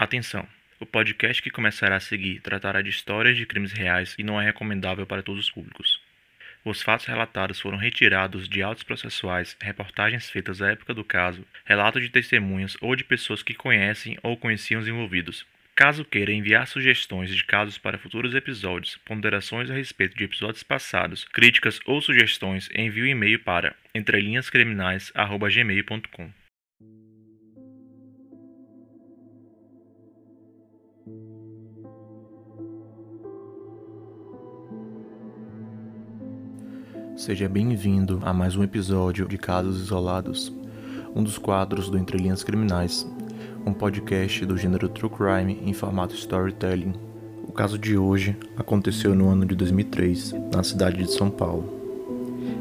Atenção! O podcast que começará a seguir tratará de histórias de crimes reais e não é recomendável para todos os públicos. Os fatos relatados foram retirados de autos processuais, reportagens feitas à época do caso, relatos de testemunhas ou de pessoas que conhecem ou conheciam os envolvidos. Caso queira enviar sugestões de casos para futuros episódios, ponderações a respeito de episódios passados, críticas ou sugestões, envie o um e-mail para entrelinhascriminais@gmail.com. Seja bem-vindo a mais um episódio de Casos Isolados, um dos quadros do Entre Linhas Criminais, um podcast do gênero True Crime em formato storytelling. O caso de hoje aconteceu no ano de 2003, na cidade de São Paulo.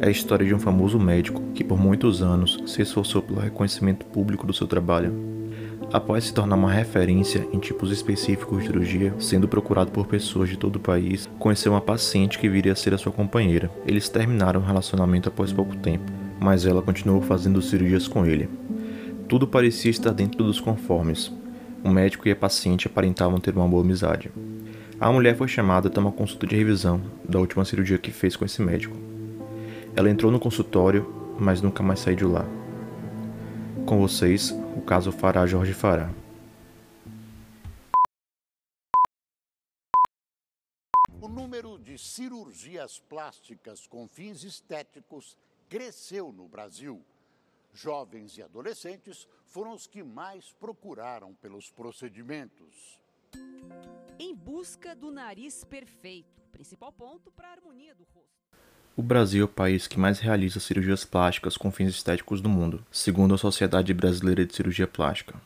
É a história de um famoso médico que por muitos anos se esforçou pelo reconhecimento público do seu trabalho Após se tornar uma referência em tipos específicos de cirurgia, sendo procurado por pessoas de todo o país, conheceu uma paciente que viria a ser a sua companheira. Eles terminaram o relacionamento após pouco tempo, mas ela continuou fazendo cirurgias com ele. Tudo parecia estar dentro dos conformes. O médico e a paciente aparentavam ter uma boa amizade. A mulher foi chamada a ter uma consulta de revisão da última cirurgia que fez com esse médico. Ela entrou no consultório, mas nunca mais saiu de lá. Com vocês, o caso Fará Jorge Fará. O número de cirurgias plásticas com fins estéticos cresceu no Brasil. Jovens e adolescentes foram os que mais procuraram pelos procedimentos. Em busca do nariz perfeito, principal ponto para a harmonia do rosto. O Brasil é o país que mais realiza cirurgias plásticas com fins estéticos do mundo, segundo a Sociedade Brasileira de Cirurgia Plástica.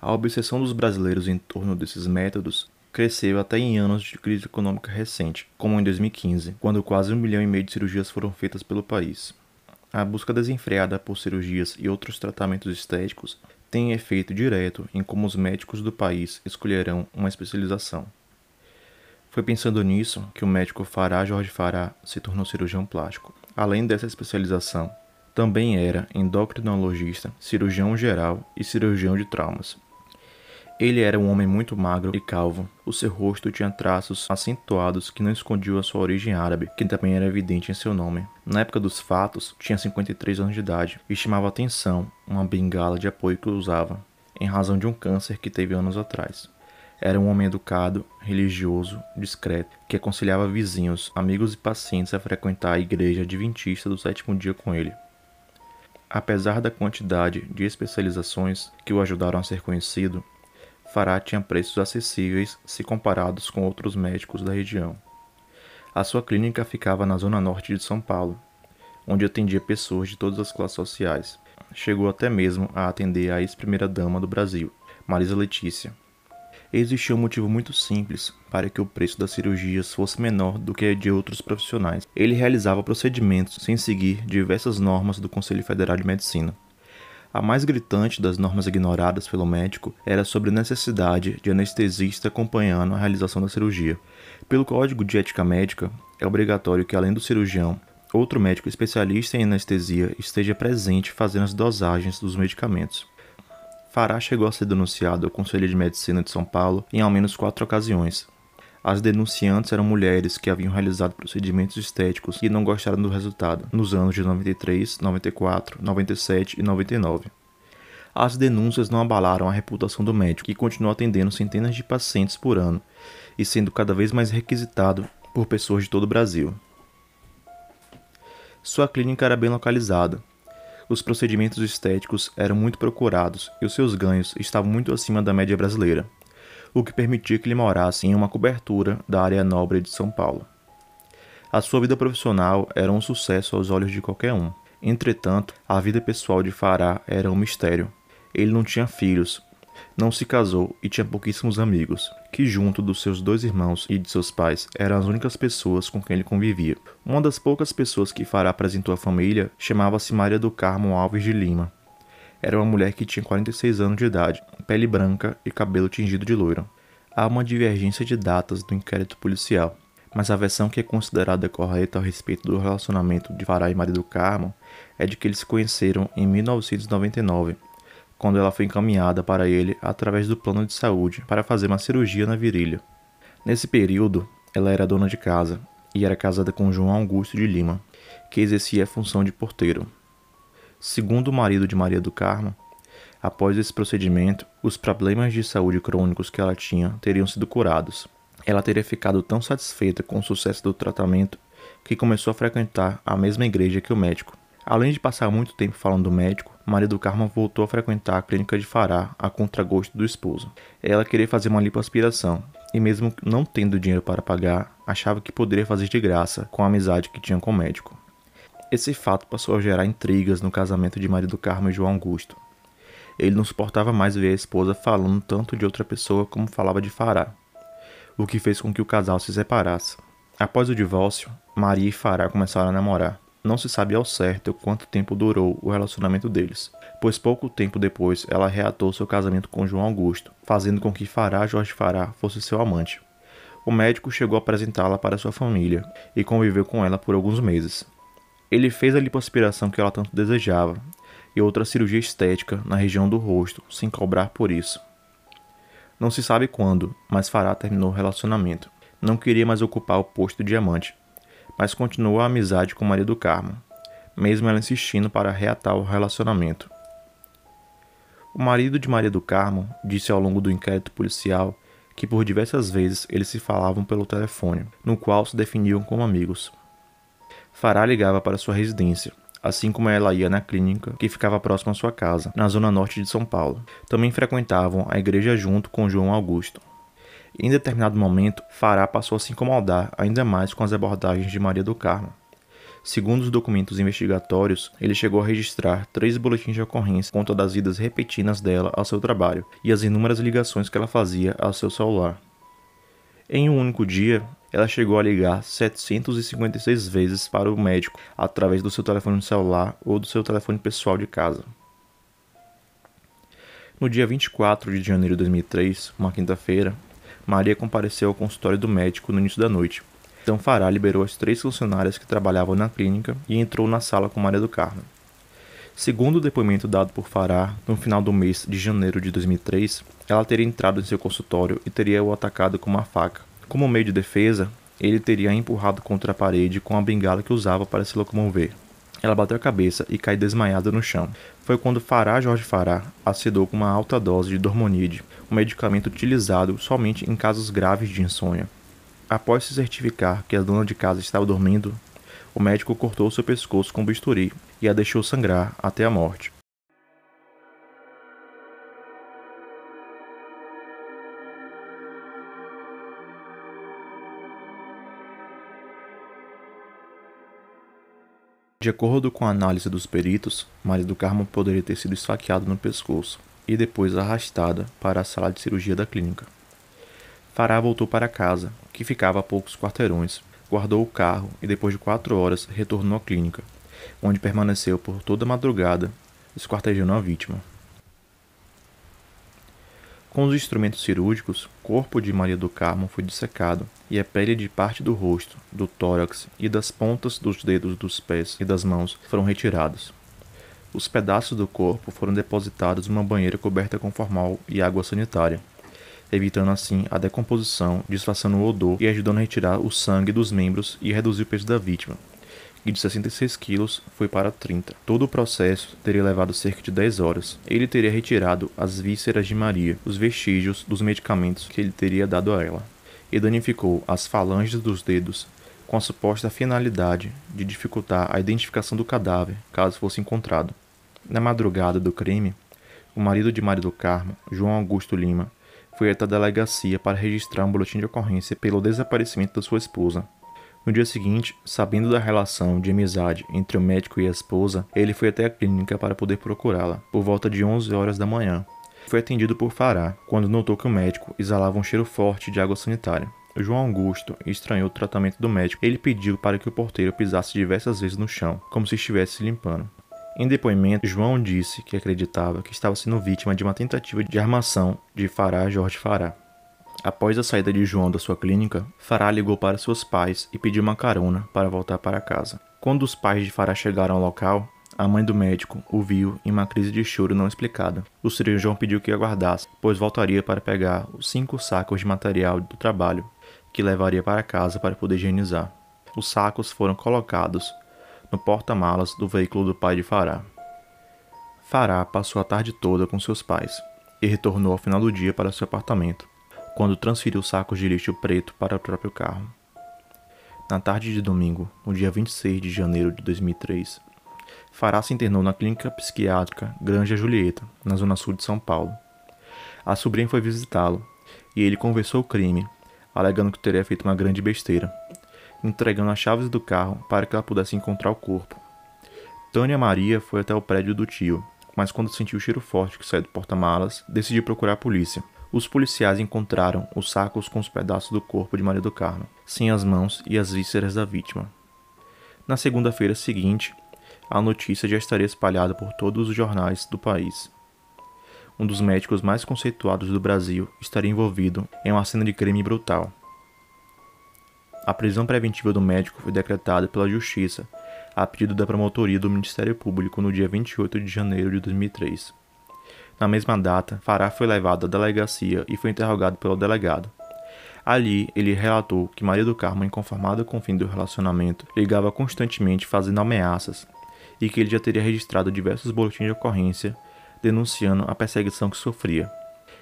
A obsessão dos brasileiros em torno desses métodos cresceu até em anos de crise econômica recente, como em 2015, quando quase um milhão e meio de cirurgias foram feitas pelo país. A busca desenfreada por cirurgias e outros tratamentos estéticos tem efeito direto em como os médicos do país escolherão uma especialização. Foi pensando nisso que o médico Fará Jorge Fará se tornou cirurgião plástico. Além dessa especialização, também era endocrinologista, cirurgião geral e cirurgião de traumas. Ele era um homem muito magro e calvo. O seu rosto tinha traços acentuados que não escondiam a sua origem árabe, que também era evidente em seu nome. Na época dos fatos, tinha 53 anos de idade e chamava atenção uma bengala de apoio que usava, em razão de um câncer que teve anos atrás. Era um homem educado, religioso, discreto, que aconselhava vizinhos, amigos e pacientes a frequentar a igreja adventista do sétimo dia com ele. Apesar da quantidade de especializações que o ajudaram a ser conhecido, Fará tinha preços acessíveis se comparados com outros médicos da região. A sua clínica ficava na zona norte de São Paulo, onde atendia pessoas de todas as classes sociais. Chegou até mesmo a atender a ex-primeira-dama do Brasil, Marisa Letícia, Existia um motivo muito simples para que o preço das cirurgias fosse menor do que de outros profissionais. Ele realizava procedimentos sem seguir diversas normas do Conselho Federal de Medicina. A mais gritante das normas ignoradas pelo médico era sobre a necessidade de anestesista acompanhando a realização da cirurgia. Pelo Código de Ética Médica, é obrigatório que, além do cirurgião, outro médico especialista em anestesia esteja presente fazendo as dosagens dos medicamentos. Fará chegou a ser denunciado ao Conselho de Medicina de São Paulo em ao menos quatro ocasiões. As denunciantes eram mulheres que haviam realizado procedimentos estéticos e não gostaram do resultado, nos anos de 93, 94, 97 e 99. As denúncias não abalaram a reputação do médico, que continuou atendendo centenas de pacientes por ano e sendo cada vez mais requisitado por pessoas de todo o Brasil. Sua clínica era bem localizada, os procedimentos estéticos eram muito procurados e os seus ganhos estavam muito acima da média brasileira, o que permitia que ele morasse em uma cobertura da área nobre de São Paulo. A sua vida profissional era um sucesso aos olhos de qualquer um. Entretanto, a vida pessoal de Fará era um mistério. Ele não tinha filhos, não se casou e tinha pouquíssimos amigos, que, junto dos seus dois irmãos e de seus pais, eram as únicas pessoas com quem ele convivia. Uma das poucas pessoas que Fará apresentou à família chamava-se Maria do Carmo Alves de Lima. Era uma mulher que tinha 46 anos de idade, pele branca e cabelo tingido de loiro. Há uma divergência de datas do inquérito policial, mas a versão que é considerada correta a respeito do relacionamento de Fará e Maria do Carmo é de que eles se conheceram em 1999 quando ela foi encaminhada para ele através do plano de saúde para fazer uma cirurgia na virilha. Nesse período, ela era dona de casa e era casada com João Augusto de Lima, que exercia a função de porteiro. Segundo o marido de Maria do Carmo, após esse procedimento, os problemas de saúde crônicos que ela tinha teriam sido curados. Ela teria ficado tão satisfeita com o sucesso do tratamento que começou a frequentar a mesma igreja que o médico. Além de passar muito tempo falando do médico, Maria do Carmo voltou a frequentar a clínica de Fará a contragosto do esposo. Ela queria fazer uma lipoaspiração e, mesmo não tendo dinheiro para pagar, achava que poderia fazer de graça com a amizade que tinha com o médico. Esse fato passou a gerar intrigas no casamento de Maria do Carmo e João Augusto. Ele não suportava mais ver a esposa falando tanto de outra pessoa como falava de Fará, o que fez com que o casal se separasse. Após o divórcio, Maria e Fará começaram a namorar. Não se sabe ao certo quanto tempo durou o relacionamento deles, pois pouco tempo depois ela reatou seu casamento com João Augusto, fazendo com que Fará Jorge Fará fosse seu amante. O médico chegou a apresentá-la para sua família e conviveu com ela por alguns meses. Ele fez a lipoaspiração que ela tanto desejava e outra cirurgia estética na região do rosto, sem cobrar por isso. Não se sabe quando, mas Fará terminou o relacionamento. Não queria mais ocupar o posto de amante, mas continuou a amizade com Maria do Carmo, mesmo ela insistindo para reatar o relacionamento. O marido de Maria do Carmo disse ao longo do inquérito policial que por diversas vezes eles se falavam pelo telefone, no qual se definiam como amigos. Fará ligava para sua residência, assim como ela ia na clínica que ficava próxima à sua casa, na zona norte de São Paulo. Também frequentavam a igreja junto com João Augusto. Em determinado momento, Fará passou a se incomodar ainda mais com as abordagens de Maria do Carmo. Segundo os documentos investigatórios, ele chegou a registrar três boletins de ocorrência contra das idas repetidas dela ao seu trabalho e as inúmeras ligações que ela fazia ao seu celular. Em um único dia, ela chegou a ligar 756 vezes para o médico através do seu telefone celular ou do seu telefone pessoal de casa. No dia 24 de janeiro de 2003, uma quinta-feira, Maria compareceu ao consultório do médico no início da noite. Então Fará liberou as três funcionárias que trabalhavam na clínica e entrou na sala com Maria do Carmo. Segundo o depoimento dado por Fará, no final do mês de janeiro de 2003, ela teria entrado em seu consultório e teria o atacado com uma faca. Como meio de defesa, ele teria empurrado contra a parede com a bengala que usava para se locomover. Ela bateu a cabeça e caiu desmaiada no chão. Foi quando Fará Jorge Fará acedou com uma alta dose de dormonide, um medicamento utilizado somente em casos graves de insônia. Após se certificar que a dona de casa estava dormindo, o médico cortou seu pescoço com bisturi e a deixou sangrar até a morte. De acordo com a análise dos peritos, Maria do Carmo poderia ter sido esfaqueado no pescoço e depois arrastada para a sala de cirurgia da clínica. Fará voltou para casa, que ficava a poucos quarteirões, guardou o carro e depois de quatro horas retornou à clínica, onde permaneceu por toda a madrugada, esquartejando a vítima. Com os instrumentos cirúrgicos, o corpo de Maria do Carmo foi dissecado e a pele de parte do rosto, do tórax e das pontas dos dedos dos pés e das mãos foram retirados. Os pedaços do corpo foram depositados numa banheira coberta com formal e água sanitária, evitando assim a decomposição, disfarçando o odor e ajudando a retirar o sangue dos membros e reduzir o peso da vítima, que de 66 quilos foi para 30. Todo o processo teria levado cerca de 10 horas. Ele teria retirado as vísceras de Maria, os vestígios dos medicamentos que ele teria dado a ela, e danificou as falanges dos dedos com a suposta finalidade de dificultar a identificação do cadáver caso fosse encontrado. Na madrugada do crime, o marido de Maria do Carmo, João Augusto Lima, foi até a delegacia para registrar um boletim de ocorrência pelo desaparecimento da sua esposa. No dia seguinte, sabendo da relação de amizade entre o médico e a esposa, ele foi até a clínica para poder procurá-la, por volta de 11 horas da manhã. Foi atendido por Fará, quando notou que o médico exalava um cheiro forte de água sanitária. João Augusto estranhou o tratamento do médico. Ele pediu para que o porteiro pisasse diversas vezes no chão, como se estivesse se limpando. Em depoimento, João disse que acreditava que estava sendo vítima de uma tentativa de armação de Fará Jorge Fará. Após a saída de João da sua clínica, Fará ligou para seus pais e pediu uma carona para voltar para casa. Quando os pais de Fará chegaram ao local, a mãe do médico o viu em uma crise de choro não explicada. O cirurgião pediu que aguardasse, pois voltaria para pegar os cinco sacos de material do trabalho que levaria para casa para poder higienizar. Os sacos foram colocados no porta-malas do veículo do pai de Fará. Fará passou a tarde toda com seus pais e retornou ao final do dia para seu apartamento, quando transferiu os sacos de lixo preto para o próprio carro. Na tarde de domingo, no dia 26 de janeiro de 2003, Fará se internou na clínica psiquiátrica Granja Julieta, na zona sul de São Paulo. A sobrinha foi visitá-lo e ele conversou o crime, alegando que teria feito uma grande besteira, entregando as chaves do carro para que ela pudesse encontrar o corpo. Tânia Maria foi até o prédio do tio, mas quando sentiu o cheiro forte que saiu do porta-malas, decidiu procurar a polícia. Os policiais encontraram os sacos com os pedaços do corpo de Maria do Carmo, sem as mãos e as vísceras da vítima. Na segunda-feira seguinte, a notícia já estaria espalhada por todos os jornais do país. Um dos médicos mais conceituados do Brasil estaria envolvido em uma cena de crime brutal. A prisão preventiva do médico foi decretada pela Justiça a pedido da promotoria do Ministério Público no dia 28 de janeiro de 2003. Na mesma data, Fará foi levado à delegacia e foi interrogado pelo delegado. Ali, ele relatou que Maria do Carmo, inconformada com o fim do relacionamento, ligava constantemente fazendo ameaças e que ele já teria registrado diversos boletins de ocorrência denunciando a perseguição que sofria.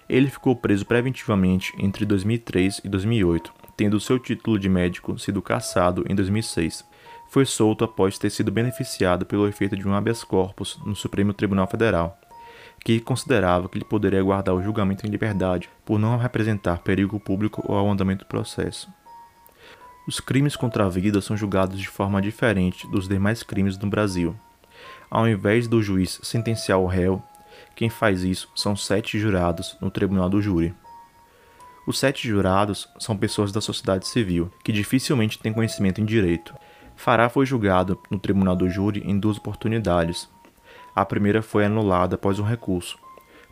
Ele ficou preso preventivamente entre 2003 e 2008, tendo seu título de médico sido cassado em 2006. Foi solto após ter sido beneficiado pelo efeito de um habeas corpus no Supremo Tribunal Federal, que considerava que ele poderia aguardar o julgamento em liberdade por não representar perigo público ou ao andamento do processo. Os crimes contra a vida são julgados de forma diferente dos demais crimes no Brasil. Ao invés do juiz sentenciar o réu, quem faz isso são sete jurados no tribunal do júri. Os sete jurados são pessoas da sociedade civil, que dificilmente têm conhecimento em direito. Fará foi julgado no tribunal do júri em duas oportunidades. A primeira foi anulada após um recurso,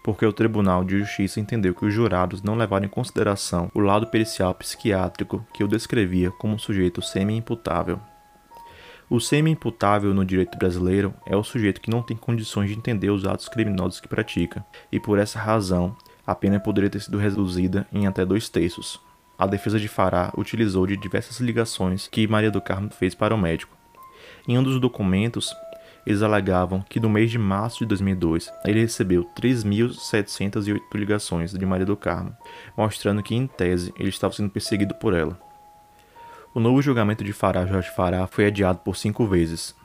porque o Tribunal de Justiça entendeu que os jurados não levaram em consideração o lado pericial psiquiátrico que o descrevia como um sujeito semi-imputável. O semi-imputável no direito brasileiro é o sujeito que não tem condições de entender os atos criminosos que pratica, e por essa razão a pena poderia ter sido reduzida em até dois terços. A defesa de Fará utilizou de diversas ligações que Maria do Carmo fez para o médico. Em um dos documentos, eles alegavam que no mês de março de 2002 ele recebeu 3.708 ligações de Maria do Carmo, mostrando que, em tese, ele estava sendo perseguido por ela. O novo julgamento de Fará Jorge Fará foi adiado por cinco vezes.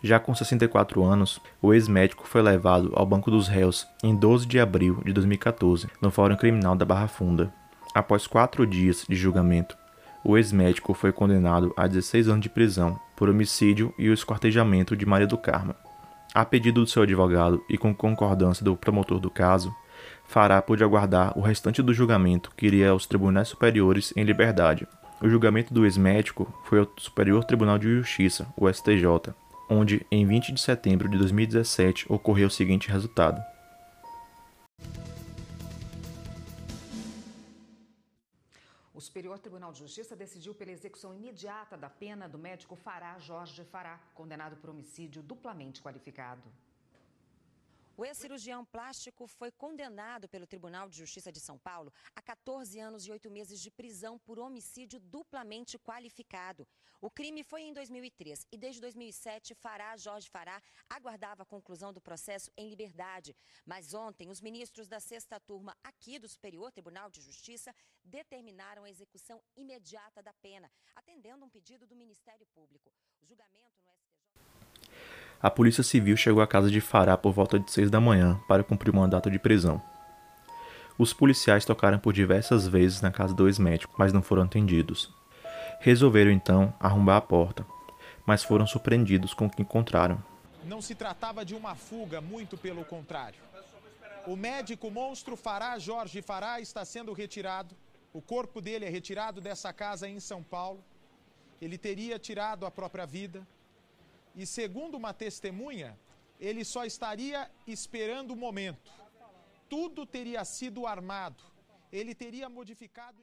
Já com 64 anos, o ex-médico foi levado ao banco dos réus em 12 de abril de 2014, no Fórum Criminal da Barra Funda. Após quatro dias de julgamento, o ex-médico foi condenado a 16 anos de prisão por homicídio e o esquartejamento de Maria do Carmo. A pedido do seu advogado e com concordância do promotor do caso, Fará pôde aguardar o restante do julgamento que iria aos tribunais superiores em liberdade, o julgamento do ex-médico foi ao Superior Tribunal de Justiça, o STJ, onde, em 20 de setembro de 2017, ocorreu o seguinte resultado. O Superior Tribunal de Justiça decidiu pela execução imediata da pena do médico Fará Jorge Fará, condenado por homicídio duplamente qualificado. O ex-cirurgião plástico foi condenado pelo Tribunal de Justiça de São Paulo a 14 anos e 8 meses de prisão por homicídio duplamente qualificado. O crime foi em 2003 e desde 2007 Fará Jorge Fará aguardava a conclusão do processo em liberdade. Mas ontem os ministros da sexta turma aqui do Superior Tribunal de Justiça determinaram a execução imediata da pena, atendendo um pedido do Ministério Público. O julgamento a Polícia Civil chegou à casa de Fará por volta de 6 da manhã para cumprir o mandato de prisão. Os policiais tocaram por diversas vezes na casa do ex-médico, mas não foram atendidos. Resolveram então arrombar a porta, mas foram surpreendidos com o que encontraram. Não se tratava de uma fuga, muito pelo contrário. O médico monstro Fará Jorge Fará está sendo retirado. O corpo dele é retirado dessa casa em São Paulo. Ele teria tirado a própria vida. E segundo uma testemunha, ele só estaria esperando o momento. Tudo teria sido armado. Ele teria modificado.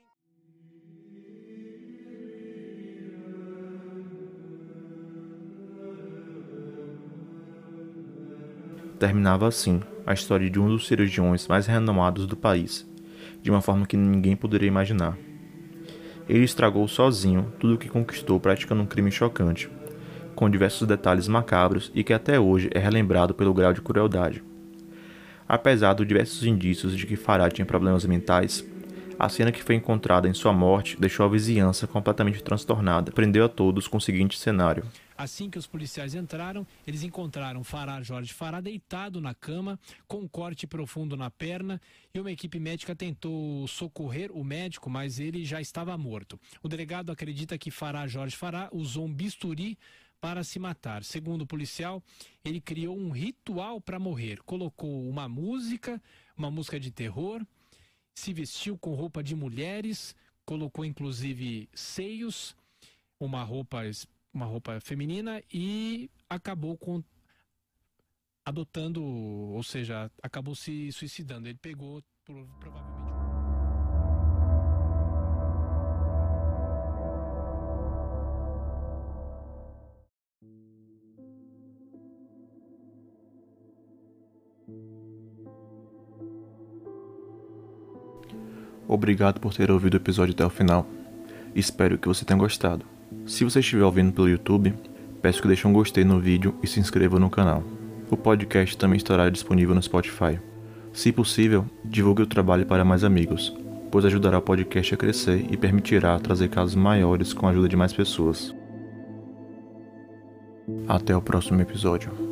Terminava assim a história de um dos cirurgiões mais renomados do país, de uma forma que ninguém poderia imaginar. Ele estragou sozinho tudo o que conquistou praticando um crime chocante, com diversos detalhes macabros e que até hoje é relembrado pelo grau de crueldade. Apesar de diversos indícios de que Farah tinha problemas mentais, a cena que foi encontrada em sua morte deixou a vizinhança completamente transtornada. Prendeu a todos com o seguinte cenário. Assim que os policiais entraram, eles encontraram Fará Jorge Fará deitado na cama, com um corte profundo na perna, e uma equipe médica tentou socorrer o médico, mas ele já estava morto. O delegado acredita que Fará Jorge Fará usou um bisturi para se matar. Segundo o policial, ele criou um ritual para morrer. Colocou uma música, uma música de terror, se vestiu com roupa de mulheres, colocou inclusive seios, uma roupa uma roupa feminina e acabou com adotando, ou seja, acabou se suicidando. Ele pegou provavelmente Obrigado por ter ouvido o episódio até o final. Espero que você tenha gostado. Se você estiver ouvindo pelo YouTube, peço que deixe um gostei no vídeo e se inscreva no canal. O podcast também estará disponível no Spotify. Se possível, divulgue o trabalho para mais amigos, pois ajudará o podcast a crescer e permitirá trazer casos maiores com a ajuda de mais pessoas. Até o próximo episódio.